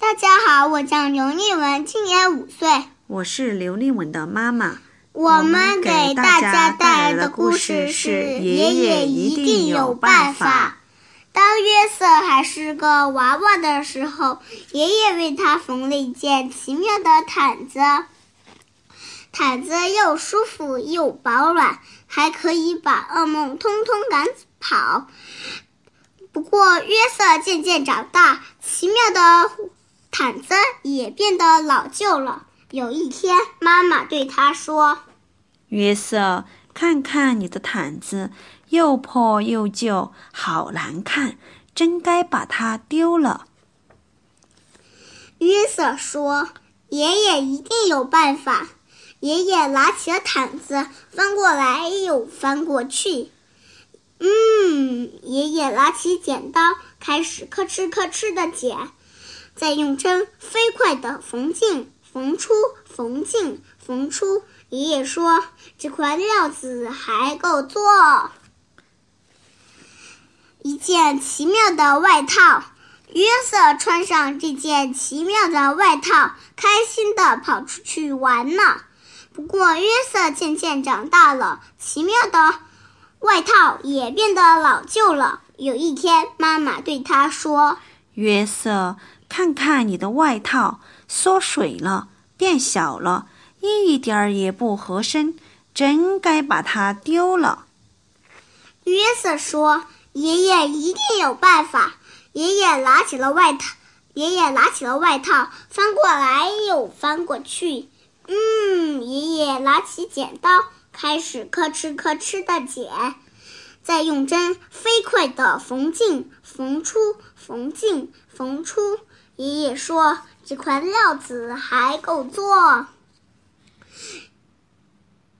大家好，我叫刘丽文，今年五岁。我是刘丽文的妈妈。我们给大家带来的故事是《爷爷一定有办法》。当约瑟还是个娃娃的时候，爷爷为他缝了一件奇妙的毯子。毯子又舒服又保暖，还可以把噩梦通通赶跑。不过，约瑟渐渐长大，奇妙的毯子也变得老旧了。有一天，妈妈对他说。约瑟，看看你的毯子，又破又旧，好难看，真该把它丢了。约瑟说：“爷爷一定有办法。”爷爷拿起了毯子，翻过来又翻过去。嗯，爷爷拿起剪刀，开始吭哧吭哧的剪，再用针飞快地缝进、缝出、缝进、缝出。爷爷说：“这块料子还够做一件奇妙的外套。”约瑟穿上这件奇妙的外套，开心地跑出去玩呢。不过，约瑟渐渐长大了，奇妙的外套也变得老旧了。有一天，妈妈对他说：“约瑟，看看你的外套，缩水了，变小了。”一点儿也不合身，真该把它丢了。约瑟说：“爷爷一定有办法。”爷爷拿起了外套，爷爷拿起了外套，翻过来又翻过去。嗯，爷爷拿起剪刀，开始吭哧吭哧的剪，再用针飞快地缝进、缝出、缝进、缝出。爷爷说：“这块料子还够做。”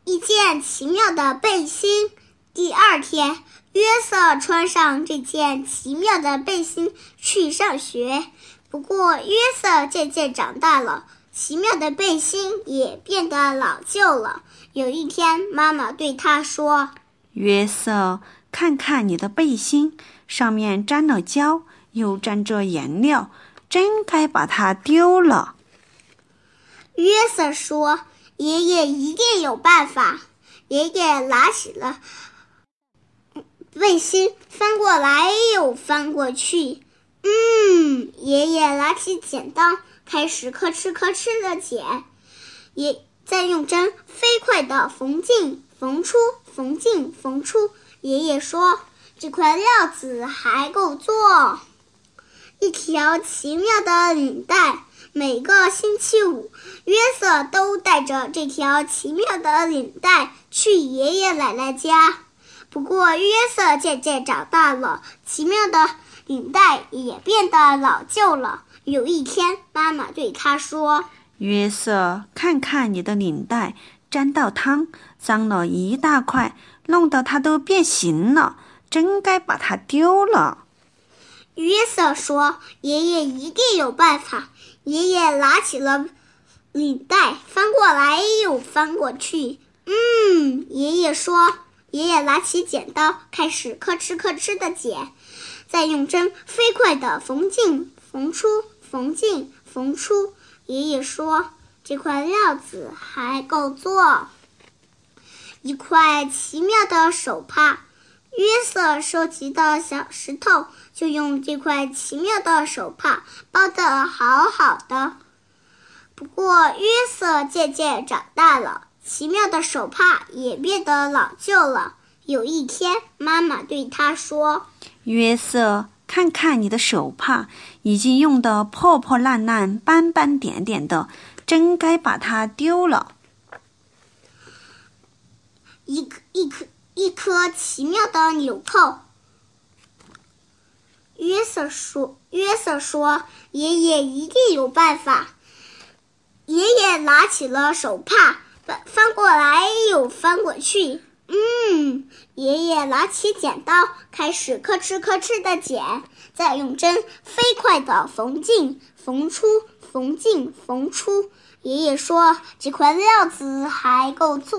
一件奇妙的背心。第二天，约瑟穿上这件奇妙的背心去上学。不过，约瑟渐渐长大了，奇妙的背心也变得老旧了。有一天，妈妈对他说：“约瑟，看看你的背心，上面沾了胶，又沾着颜料，真该把它丢了。”约瑟说。爷爷一定有办法。爷爷拿起了卫星，翻过来又翻过去。嗯，爷爷拿起剪刀，开始吭哧吭哧的剪，也再用针飞快的缝进、缝出、缝进、缝出。爷爷说：“这块料子还够做一条奇妙的领带。”每个星期五，约瑟都带着这条奇妙的领带去爷爷奶奶家。不过，约瑟渐渐长大了，奇妙的领带也变得老旧了。有一天，妈妈对他说：“约瑟，看看你的领带，沾到汤，脏了一大块，弄得它都变形了，真该把它丢了。”约瑟说：“爷爷一定有办法。”爷爷拿起了领带，翻过来又翻过去。嗯，爷爷说：“爷爷拿起剪刀，开始吭哧吭哧的剪，再用针飞快地缝进、缝出、缝进、缝出。”爷爷说：“这块料子还够做一块奇妙的手帕。”约瑟收集的小石头，就用这块奇妙的手帕包得好好的。不过，约瑟渐渐长大了，奇妙的手帕也变得老旧了。有一天，妈妈对他说：“约瑟，看看你的手帕，已经用得破破烂烂、斑斑点点的，真该把它丢了。”一颗一颗。一颗奇妙的纽扣。约瑟说：“约瑟说，爷爷一定有办法。”爷爷拿起了手帕，翻翻过来又翻过去。嗯，爷爷拿起剪刀，开始吭哧吭哧的剪，再用针飞快的缝进、缝出、缝进、缝出。爷爷说：“这块料子还够做。”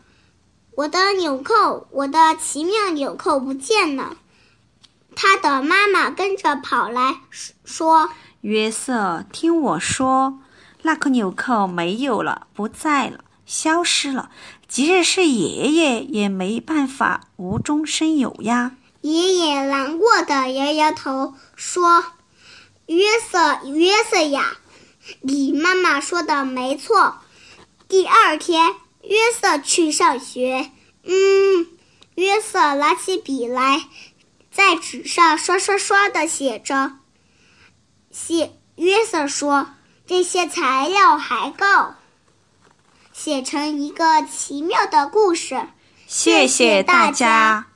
我的纽扣，我的奇妙纽扣不见了！”他的妈妈跟着跑来说：“约瑟，听我说，那颗纽扣没有了，不在了，消失了。即使是爷爷也没办法无中生有呀。”爷爷难过的摇摇头说：“约瑟，约瑟呀，你妈妈说的没错。”第二天，约瑟去上学。嗯，约瑟拿起笔来，在纸上刷刷刷的写着。写约瑟说：“这些材料还够，写成一个奇妙的故事。”谢谢大家。